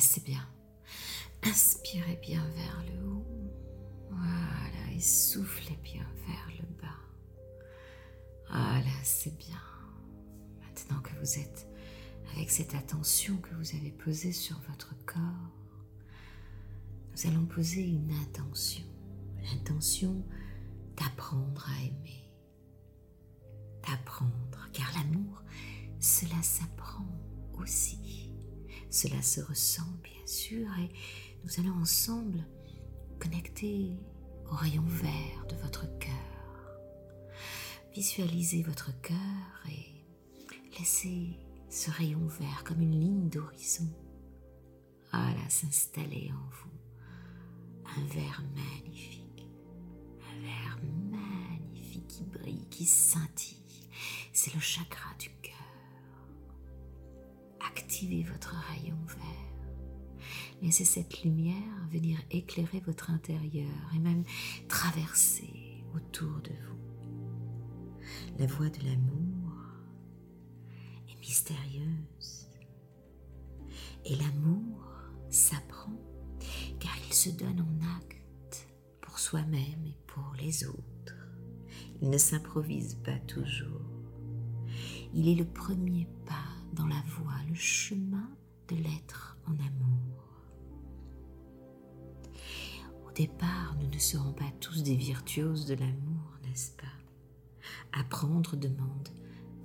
C'est bien. Inspirez bien vers le haut. Voilà, et soufflez bien vers le bas. Voilà, c'est bien. Maintenant que vous êtes avec cette attention que vous avez posée sur votre corps, nous allons poser une intention. L'intention d'apprendre à aimer. D'apprendre, car l'amour, cela s'apprend aussi. Cela se ressent bien sûr et nous allons ensemble connecter au rayon vert de votre cœur. Visualisez votre cœur et laissez ce rayon vert comme une ligne d'horizon. Voilà, s'installer en vous. Un vert magnifique. Un vert magnifique qui brille, qui scintille. C'est le chakra du. Activez votre rayon vert. Laissez cette lumière venir éclairer votre intérieur et même traverser autour de vous. La voie de l'amour est mystérieuse. Et l'amour s'apprend car il se donne en acte pour soi-même et pour les autres. Il ne s'improvise pas toujours. Il est le premier pas dans la voie, le chemin de l'être en amour. Au départ, nous ne serons pas tous des virtuoses de l'amour, n'est-ce pas? Apprendre demande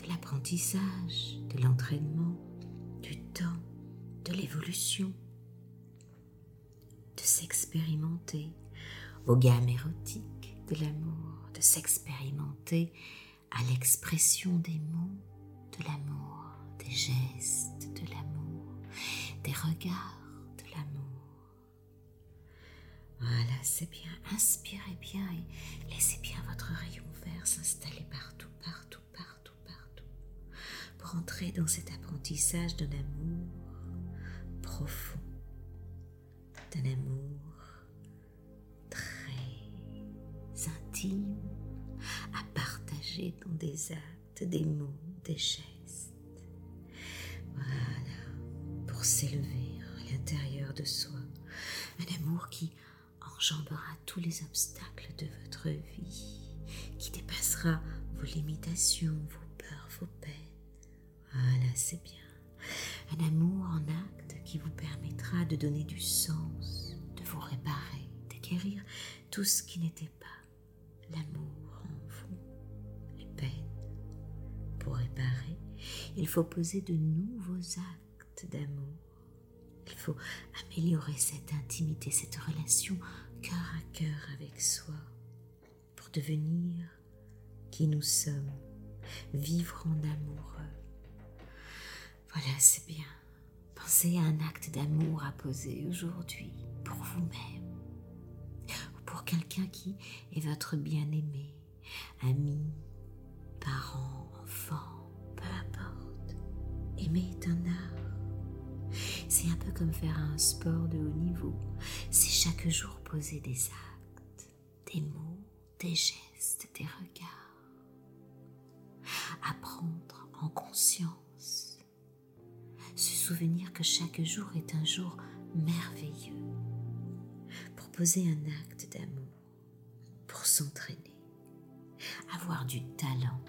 de l'apprentissage, de l'entraînement, du temps, de l'évolution, de s'expérimenter aux gammes érotiques de l'amour, de s'expérimenter à l'expression des mots de l'amour des gestes de l'amour, des regards de l'amour. Voilà, c'est bien. Inspirez bien et laissez bien votre rayon vert s'installer partout, partout, partout, partout, pour entrer dans cet apprentissage d'un amour profond, d'un amour très intime à partager dans des actes, des mots, des gestes s'élever à l'intérieur de soi, un amour qui enjambera tous les obstacles de votre vie, qui dépassera vos limitations, vos peurs, vos peines. Voilà, c'est bien. Un amour en acte qui vous permettra de donner du sens, de vous réparer, de guérir tout ce qui n'était pas l'amour en vous, les peines, pour réparer il faut poser de nouveaux actes d'amour. Il faut améliorer cette intimité, cette relation cœur à cœur avec soi pour devenir qui nous sommes, vivre en amoureux. Voilà, c'est bien. Pensez à un acte d'amour à poser aujourd'hui pour vous-même ou pour quelqu'un qui est votre bien-aimé, ami, parent, enfant, peu importe. Aimer est un art. C'est un peu comme faire un sport de haut niveau. C'est chaque jour poser des actes, des mots, des gestes, des regards. Apprendre en conscience. Se souvenir que chaque jour est un jour merveilleux. Pour poser un acte d'amour. Pour s'entraîner. Avoir du talent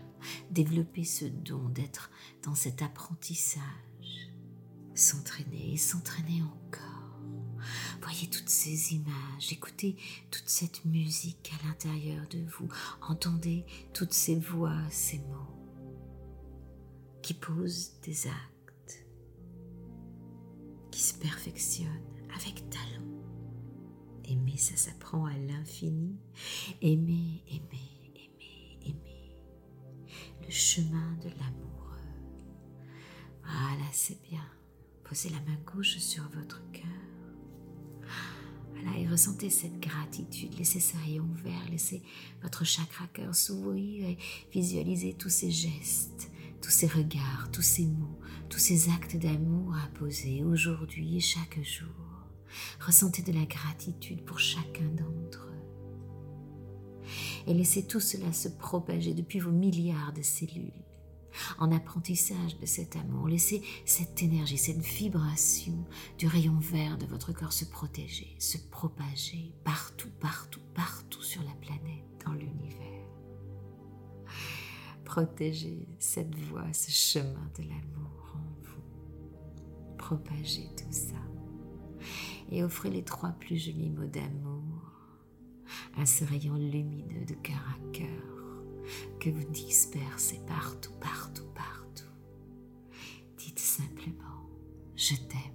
développer ce don d'être dans cet apprentissage, s'entraîner et s'entraîner encore. Voyez toutes ces images, écoutez toute cette musique à l'intérieur de vous, entendez toutes ces voix, ces mots qui posent des actes, qui se perfectionnent avec talent. Aimer, ça s'apprend à l'infini. Aimer, aimer, le chemin de l'amoureux. Voilà, c'est bien. Posez la main gauche sur votre cœur. Voilà, et ressentez cette gratitude. Laissez ce rayon vert, laissez votre chakra cœur s'ouvrir et visualisez tous ces gestes, tous ces regards, tous ces mots, tous ces actes d'amour à poser aujourd'hui et chaque jour. Ressentez de la gratitude pour chacun d'entre eux. Et laissez tout cela se propager depuis vos milliards de cellules en apprentissage de cet amour. Laissez cette énergie, cette vibration du rayon vert de votre corps se protéger, se propager partout, partout, partout sur la planète, dans l'univers. Protégez cette voie, ce chemin de l'amour en vous. Propagez tout ça. Et offrez les trois plus jolis mots d'amour à ce rayon lumineux de cœur à cœur que vous dispersez partout, partout, partout. Dites simplement, je t'aime.